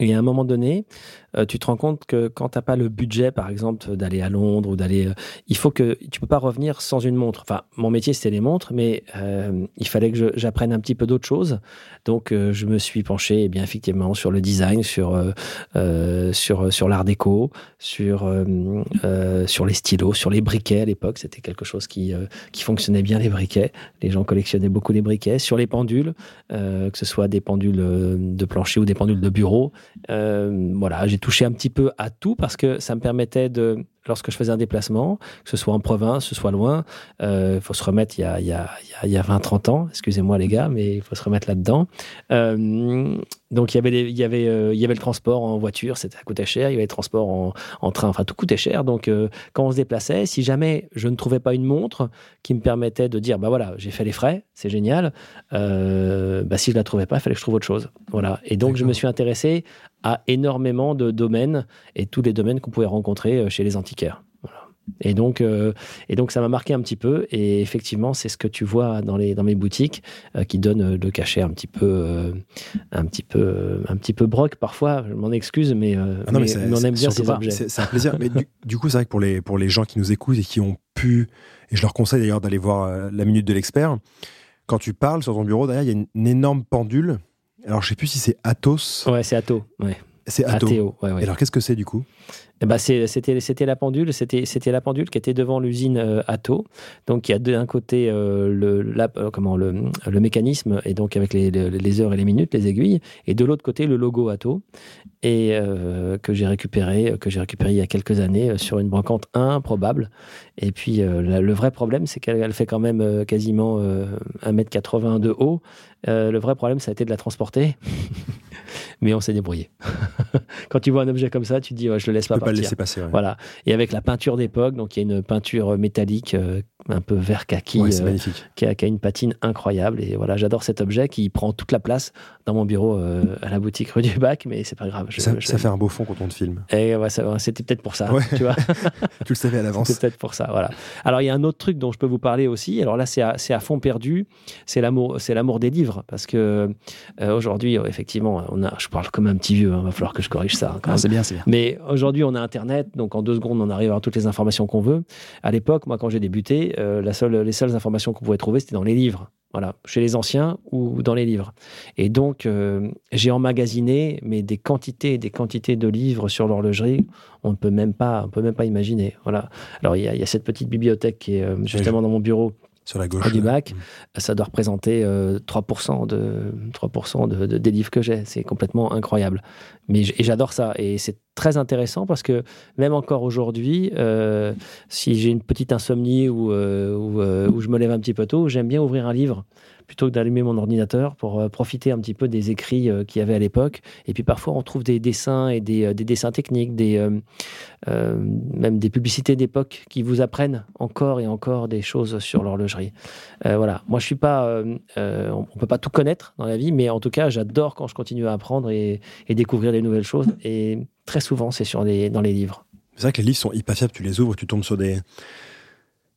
Et à un moment donné, euh, tu te rends compte que quand tu n'as pas le budget, par exemple, d'aller à Londres ou d'aller, euh, il faut que tu peux pas revenir sans une montre. Enfin, mon métier c'était les montres, mais euh, il fallait que j'apprenne un petit peu d'autres choses. Donc, je me suis penché, eh bien effectivement, sur le design, sur sur sur l'art déco, sur sur les stylos, sur les briquets. À l'époque, c'était quelque chose qui qui fonctionnait bien les briquets. Les gens collectionnaient beaucoup les briquets. Sur les pendules, que ce soit des pendules de plancher ou des pendules de bureau. voilà, j'ai touché un petit peu à tout parce que ça me permettait de lorsque je faisais un déplacement, que ce soit en province, que ce soit loin, il euh, faut se remettre il y a, il y a, il y a 20-30 ans, excusez-moi les gars, mais il faut se remettre là-dedans. Euh, donc il y avait il y avait euh, il y avait le transport en voiture, ça coûtait cher. Il y avait le transport en, en train, enfin tout coûtait cher. Donc quand on se déplaçait, si jamais je ne trouvais pas une montre qui me permettait de dire bah voilà j'ai fait les frais, c'est génial. Bah si je la trouvais pas, il fallait que je trouve autre chose. Voilà. Et donc je me suis intéressé à énormément de domaines et tous les domaines qu'on pouvait rencontrer chez les Et donc, euh, et donc ça m'a marqué un petit peu. Et effectivement, c'est ce que tu vois dans, les, dans mes boutiques euh, qui donne euh, le cachet un petit peu, un petit peu, un petit peu broc parfois. Je m'en excuse, mais, ah on aime bien ces objets. C'est un plaisir. mais du, coup, c'est vrai que pour les, pour les gens qui nous écoutent et qui ont pu, et je leur conseille d'ailleurs d'aller voir la minute de l'expert, quand tu parles sur ton bureau, derrière, il y a une, énorme pendule. Alors, je sais plus si c'est Athos. Ouais, c'est. Ouais. C'est Athos. Ouais, alors, qu'est-ce que c'est du coup? Eh ben c'était la pendule c'était la pendule qui était devant l'usine euh, Atto donc il y a d'un côté euh, euh, le, mécanisme et donc avec les, heures et les minutes les aiguilles. Et de l'autre côté le logo Atto et que j'ai récupéré que j'ai récupéré il y a quelques années sur une brocante improbable. Et puis le vrai problème c'est qu'elle fait quand même quasiment 1m80 de haut. Le vrai problème ça a été de la transporter. Mais on s'est débrouillé. Quand tu vois un objet comme ça, tu te dis, je le laisse pas. Pas le laisser passer. Voilà. Et avec la peinture d'époque, donc il y a une peinture métallique euh, un peu vert kaki, euh, qui, a, une patine incroyable. Et voilà, j'adore cet objet qui prend toute la place dans mon bureau euh, à la boutique rue du Bac, mais c'est pas grave. ça, fait un beau fond quand on te filme. Et ouais, c'était peut-être pour ça, tu vois. tu le savais à l'avance. C'était peut-être pour ça, voilà. Alors il y a un autre truc dont je peux vous parler aussi. Alors là, c'est à, à, fond perdu. C'est l'amour, c'est l'amour des livres, parce que aujourd'hui, effectivement, on a, je parle comme un petit vieux. il hein, va falloir que je corrige ça. Hein, c'est bien, c'est bien. Mais aujourd'hui, on a Internet, donc en deux secondes, on arrive à avoir toutes les informations qu'on veut. À l'époque, moi, quand j'ai débuté, euh, la seule, les seules informations qu'on pouvait trouver, c'était dans les livres. Voilà, chez les anciens ou dans les livres. Et donc, euh, j'ai emmagasiné mais des quantités et des quantités de livres sur l'horlogerie, on ne peut même pas, on peut même pas imaginer. Voilà. Alors, il y, y, a cette petite bibliothèque qui est euh, justement dans mon bureau sur la gauche. ça doit représenter 3% de 3% de, des livres que j'ai. C'est complètement incroyable. Mais j'adore ça et c'est très intéressant parce que même encore aujourd'hui, euh, si j'ai une petite insomnie ou, euh, euh, ou, je me lève un petit peu tôt, j'aime bien ouvrir un livre plutôt que d'allumer mon ordinateur pour euh, profiter un petit peu des écrits euh, qu'il y avait à l'époque. Et puis parfois, on trouve des dessins et des, euh, dessins techniques, des, même des publicités d'époque qui vous apprennent encore et encore des choses sur l'horlogerie. voilà. Moi, je suis pas. on peut pas tout connaître dans la vie, mais en tout cas, j'adore quand je continue à apprendre et, découvrir des nouvelles choses. Et très souvent, c'est sur les, dans les livres. C'est vrai que les livres sont hyper fiables. Tu les ouvres, tu tombes sur des,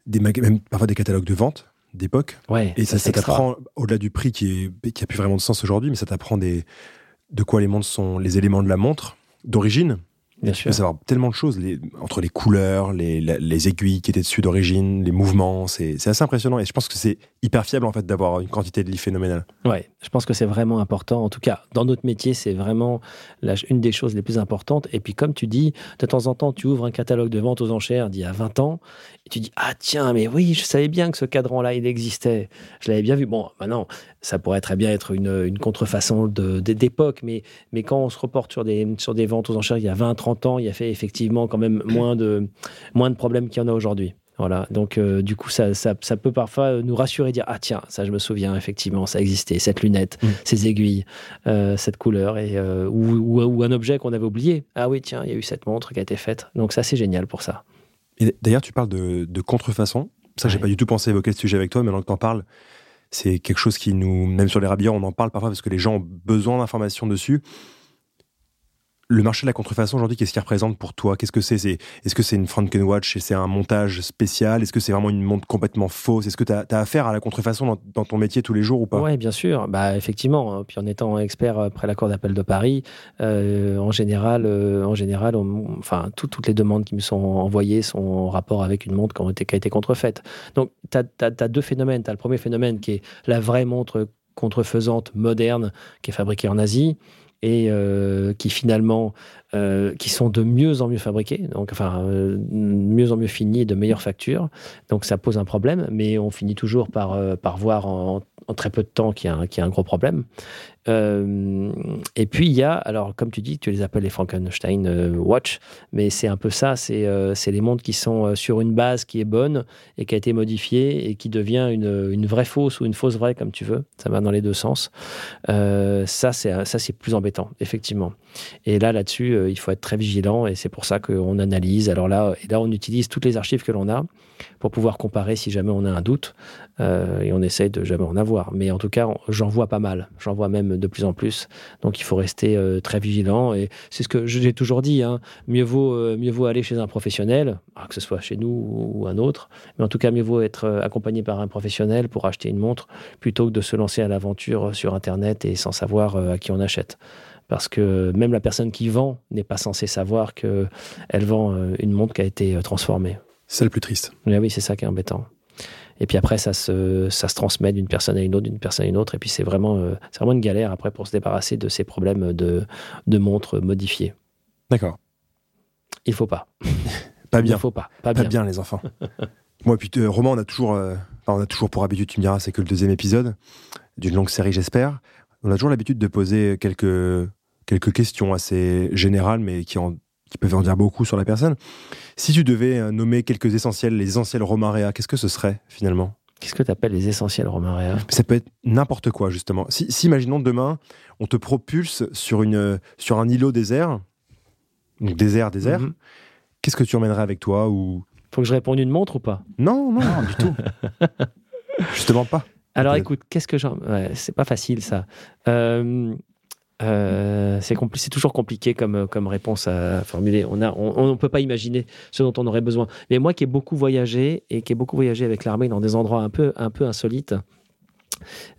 des même parfois des catalogues de vente d'époque. Ouais, et ça, ça t'apprend, au-delà du prix qui, est, qui a plus vraiment de sens aujourd'hui, mais ça t'apprend des, de quoi les montres sont les éléments de la montre d'origine, Bien sûr. Tu peux savoir tellement de choses, les, entre les couleurs, les, les, aiguilles qui étaient dessus d'origine, les mouvements, c'est assez impressionnant. Et je pense que c'est hyper fiable en fait d'avoir une quantité de livres phénoménale. Ouais, je pense que c'est vraiment important. En tout cas, dans notre métier, c'est vraiment la, une des choses les plus importantes. Et puis, comme tu dis, de temps en temps, tu ouvres un catalogue de vente aux enchères d'il y a 20 ans et tu dis Ah, tiens, mais oui, je savais bien que ce cadran-là, il existait. Je l'avais bien vu. Bon, maintenant, ça pourrait très bien être une, une contrefaçon d'époque, mais, mais quand on se reporte sur des, sur des ventes aux enchères il y a 20, 30 il y a fait effectivement quand même moins de, moins de problèmes qu'il y en a aujourd'hui. Voilà, donc euh, du coup, ça, ça, ça, peut parfois nous rassurer, dire ah tiens, ça je me souviens effectivement, ça existait, cette lunette, mm. ces aiguilles, euh, cette couleur, et euh, ou, ou, un objet qu'on avait oublié. Ah oui, tiens, il y a eu cette montre qui a été faite. Donc ça, c'est génial pour ça. Et d'ailleurs, tu parles de, de contrefaçon. Ça, j'ai pas du tout pensé évoquer ce sujet avec toi, mais maintenant que tu en parles, c'est quelque chose qui nous, même sur les rabillons, on en parle parfois parce que les gens ont besoin d'informations dessus. Le marché de la contrefaçon aujourd'hui, qu'est-ce qu'il représente pour toi? Qu'est-ce que c'est? Est, Est-ce que c'est une Frankenwatch et c'est un montage spécial? Est-ce que c'est vraiment une montre complètement fausse? Est-ce que tu as, affaire à la contrefaçon dans, ton métier tous les jours ou pas? Oui, bien sûr. Bah, effectivement. Hein. Puis en étant expert après la Cour d'appel de Paris, euh, en général, euh, en général enfin, toutes les demandes qui me sont envoyées sont en rapport avec une montre qui a été, contrefaite. Donc, tu as, deux phénomènes. Tu as le premier phénomène qui est la vraie montre contrefaisante moderne qui est fabriquée en Asie et euh, qui finalement euh, qui sont de mieux en mieux fabriqués, donc enfin euh, mieux en mieux finis, de meilleures factures. Donc ça pose un problème, mais on finit toujours par par voir en, très peu de temps qui a, qui a un gros problème. Euh, et puis il y a, alors comme tu dis, tu les appelles les Frankenstein euh, Watch, mais c'est un peu ça, c'est euh, les montres qui sont sur une base qui est bonne et qui a été modifiée et qui devient une, une vraie fausse ou une fausse vraie, comme tu veux. Ça va dans les deux sens. ça c'est plus embêtant, effectivement. Et là, là-dessus, il faut être très vigilant et c'est pour ça qu'on analyse. Alors là, et là, on utilise toutes les archives que l'on a pour pouvoir comparer si jamais on a un doute et on essaye de jamais en avoir. Mais en tout cas, j'en vois pas mal. J'en vois même de plus en plus. Donc il faut rester euh, très vigilant. Et c'est ce que j'ai toujours dit. Hein. Mieux, vaut, euh, mieux vaut aller chez un professionnel, ah, que ce soit chez nous ou un autre. Mais en tout cas, mieux vaut être euh, accompagné par un professionnel pour acheter une montre plutôt que de se lancer à l'aventure sur Internet et sans savoir à qui on achète parce que même la personne qui vend n'est pas censée savoir qu'elle vend une montre qui a été transformée. C'est le plus triste. oui, c'est ça qui est embêtant. Et puis après, ça se, ça se transmet d'une personne à une autre, d'une personne à une autre. Et puis c'est vraiment, euh, c'est vraiment une galère après pour se débarrasser de ces problèmes de, de montres modifiées. D'accord. Il faut pas. pas bien. Il faut pas. Pas, bien. les enfants. Moi, puis euh, Roman, on a toujours, euh, on a toujours pour habitude, tu me diras, c'est que le deuxième épisode d'une longue série, j'espère. On a toujours l'habitude de poser quelques, quelques questions assez générales, mais qui en qui peuvent en dire beaucoup sur la personne. Si tu devais euh, nommer quelques essentiels, les essentiels Romarea, qu'est-ce que ce serait finalement? Qu'est-ce que tu appelles les essentiels Romarea Ça peut être n'importe quoi, justement. Si, imaginons demain, on te propulse sur, une, sur un îlot désert, donc désert, désert, mhm. qu'est-ce que tu emmènerais avec toi ou... Faut que je réponde une montre ou pas? Non, non, non du tout. Justement pas. Alors écoute, qu'est-ce que j'en... c'est pas facile ça. Euh, euh, c'est toujours compliqué comme, comme réponse à formuler. On ne on, peut pas imaginer ce dont on aurait besoin. Mais moi qui ai beaucoup voyagé et qui ai beaucoup voyagé avec l'armée dans des endroits un peu, un peu insolites,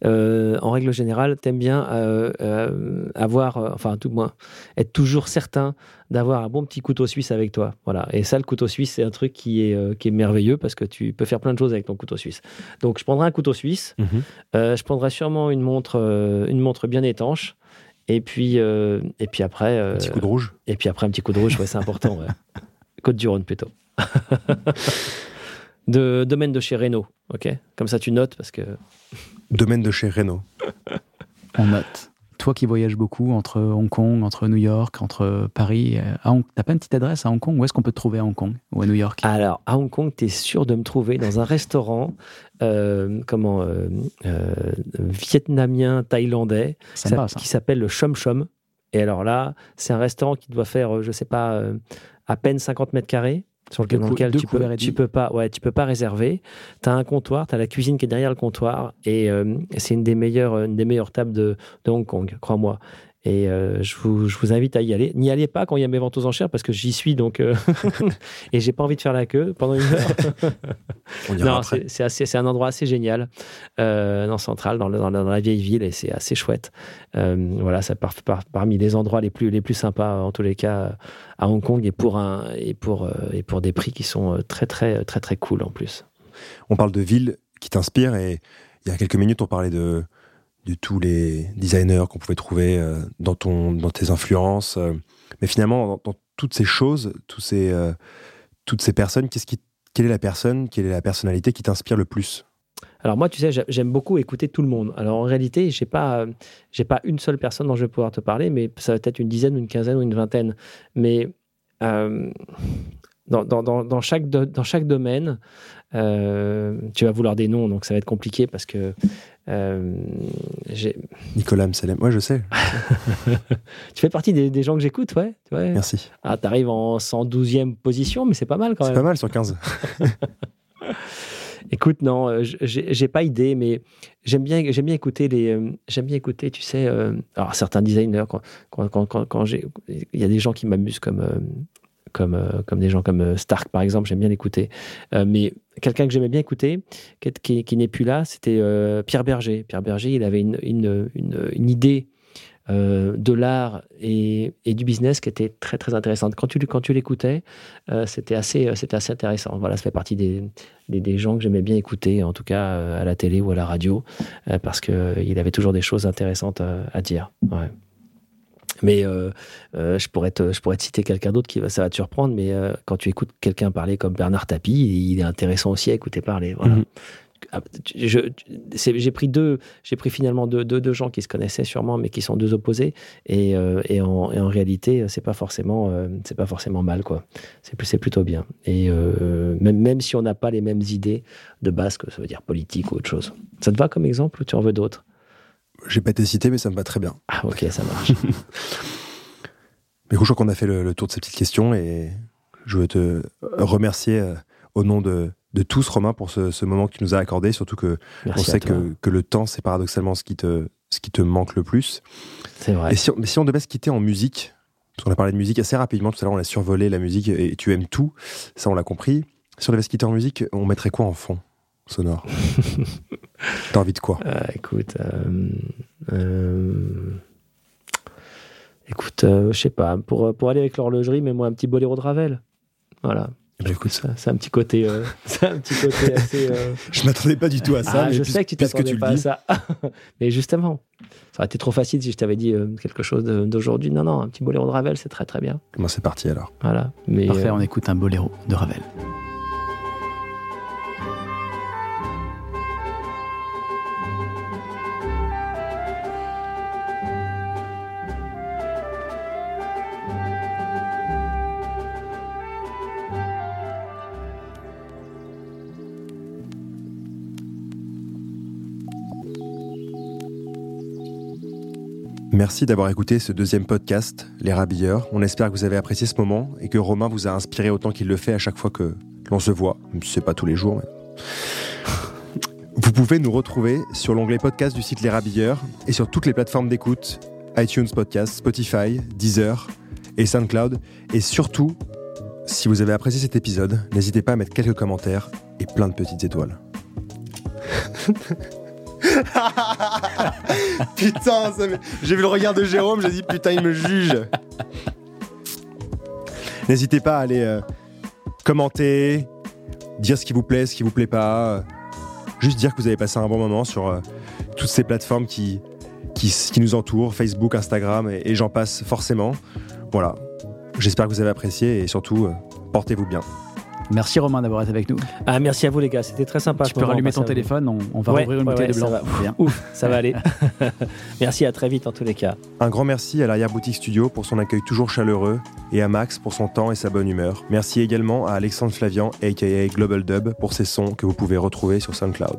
euh, en règle générale, t'aimes bien euh, avoir, enfin tout moins, être toujours certain d'avoir un bon petit couteau suisse avec toi. Voilà. Et ça, le couteau suisse, c'est un truc qui est, qui est merveilleux parce que tu peux faire plein de choses avec ton couteau suisse. Donc, je prendrai un couteau suisse. Mhm. je prendrai sûrement une montre, une montre bien étanche. Et puis, euh, et puis après. un petit coup de rouge. Et puis après, un petit coup de rouge, ouais, c'est important. Côte du Rhône plutôt. de domaine de chez Renault, ok? Comme ça, tu notes parce que. Domaine de chez Renault. On note toi qui voyages beaucoup entre Hong Kong, entre New York, entre Paris, euh, t'as pas une petite adresse à Hong Kong? Où est-ce qu'on peut te trouver à Hong Kong ou à New York? Alors, à Hong Kong, tu es sûr de me trouver dans un restaurant euh, comment, euh, vietnamien, thaïlandais, qui s'appelle le Chom Chom. Et alors là, c'est un restaurant qui doit faire, je sais pas, à peine 50 mètres carrés sur lequel, tu, peux, tu peux pas ouais tu peux pas réserver. Tu as un comptoir tu as la cuisine qui est derrière le comptoir et euh, c'est une des meilleures une des meilleures tables de, de Hong Kong crois-moi et euh, je, vous, je, vous, invite à y aller. N'y allez pas quand il y a mes ventes aux enchères parce que j'y suis donc euh, et j'ai pas envie de faire la queue pendant une heure. non, c'est un endroit assez génial euh, dans central, dans, dans, la vieille ville et c'est assez chouette. Euh, voilà, ça parmi les endroits les plus les plus sympas en tous les cas à Hong Kong et pour un et pour et pour des prix qui sont très très très très cool en plus. On parle de villes qui t'inspirent et il y a quelques minutes on parlait de de tous les designers qu'on pouvait trouver euh, dans, ton, dans tes influences. Euh. mais finalement, dans, toutes ces choses, tous ces, euh, toutes ces personnes, qu'est-ce quelle est la personne, quelle est la personnalité qui t'inspire le plus? Alors moi, tu sais, j'aime beaucoup écouter tout le monde. Alors en réalité, j'ai pas, j'ai pas une seule personne dont je vais pouvoir te parler, mais ça va être une dizaine, une quinzaine ou une vingtaine. Mais dans, dans, dans, chaque, dans chaque domaine, tu vas vouloir des noms, donc ça va être compliqué parce que euh, Nicolas Msalem, ouais, je sais. tu fais partie des, gens que j'écoute, ouais, ouais. Merci. Ah, t'arrives en 112e position, mais c'est pas mal quand même. C'est pas mal sur 15. Écoute, non, euh, j'ai pas idée, mais j'aime bien, j'aime bien écouter les, euh, j'aime bien écouter, tu sais, alors certains designers, quand, quand, quand, quand j'ai, il y a des gens qui m'amusent comme comme, euh, comme des gens comme euh, Stark, par exemple, j'aime bien l'écouter. Euh, mais quelqu'un que j'aimais bien écouter, qui, n'est plus là, c'était Pierre Berger. Pierre Berger, il avait une, une, une, idée de l'art et, et, du business qui était très très intéressante. Quand tu, quand tu l'écoutais, c'était assez, c'était assez intéressant. Voilà, ça fait partie des, des, des gens que j'aimais bien écouter, en tout cas à la télé ou à la radio, parce qu'il avait toujours des choses intéressantes à, dire. Mais euh, euh, je, pourrais te, je pourrais te citer quelqu'un d'autre qui va, ça va te surprendre, mais euh, quand tu écoutes quelqu'un parler comme Bernard Tapie, il est intéressant aussi à écouter parler. Voilà. Mhm. ah, j'ai pris deux, j'ai pris finalement deux, deux, gens qui se connaissaient sûrement, mais qui sont deux opposés. Et, et, en, en, réalité, c'est pas forcément, c'est pas forcément mal, quoi. C'est plutôt bien. Et même, même si on n'a pas les mêmes idées de base, que ça veut dire politique ou autre chose. Ça te va comme exemple ou tu en veux d'autres? J'ai pas été cité, mais ça me va très bien. Ah, ok, ça marche. mais je crois qu'on a fait le, le, tour de ces petites questions et je veux te remercier au nom de de tous, Romain, pour ce, moment que tu nous as accordé, surtout que on sait que, que, le temps, c'est paradoxalement ce qui, te, ce qui te manque le plus. C'est vrai. Et si on, mais si on devait se quitter en musique, parce qu'on a parlé de musique assez rapidement, tout à l'heure on a survolé la musique et tu aimes tout, ça on l'a compris. Si on devait se quitter en musique, on mettrait quoi en fond? Sonore T'as envie de quoi? Euh, Écoute, euh, euh, écoute, je sais pas, pour, pour aller avec l'horlogerie, mets-moi un petit boléro de Ravel. Voilà. Bah, écoute, ça, c'est un petit côté, euh, un petit côté assez. Euh, je m'attendais pas du tout à ça. Ah, je sais que tu t'attendais pas à ça. mais justement, ça aurait été trop facile si je t'avais dit euh, quelque chose d'aujourd'hui. Non, non, un petit boléro de Ravel, c'est très très bien. Comment c'est parti alors? Voilà. Mais, Parfait, on écoute un boléro de Ravel. Merci d'avoir écouté ce deuxième podcast, Les Rabilleurs. On espère que vous avez apprécié ce moment et que Romain vous a inspiré autant qu'il le fait à chaque fois que l'on se voit. C'est pas tous les jours. Vous pouvez nous retrouver sur l'onglet podcast du site Les Rabilleurs et sur toutes les plateformes d'écoute iTunes Podcast, Spotify, Deezer et SoundCloud. Et surtout, si vous avez apprécié cet épisode, n'hésitez pas à mettre quelques commentaires et plein de petites étoiles. putain, j'ai vu le regard de Jérôme, j'ai dit putain, il me juge. N'hésitez pas à aller euh, commenter, dire ce qui vous plaît, ce qui vous plaît pas. juste dire que vous avez passé un bon moment sur euh, toutes ces plateformes qui, nous entourent, Facebook, Instagram, et, j'en passe forcément. Voilà. J'espère que vous avez apprécié et surtout, euh, portez-vous bien. Merci Romain d'avoir été avec nous. Ah, merci à vous les gars, c'était très sympa. Tu peux rallumer ton téléphone, on, va ouvrir une bouteille de blanc. Ça va, Ouf, ça va aller. merci, à très vite en tous les cas. Un grand merci à l'arrière-boutique studio pour son accueil toujours chaleureux et à Max pour son temps et sa bonne humeur. Merci également à Alexandre Flavian, aka Global Dub, pour ses sons que vous pouvez retrouver sur SoundCloud.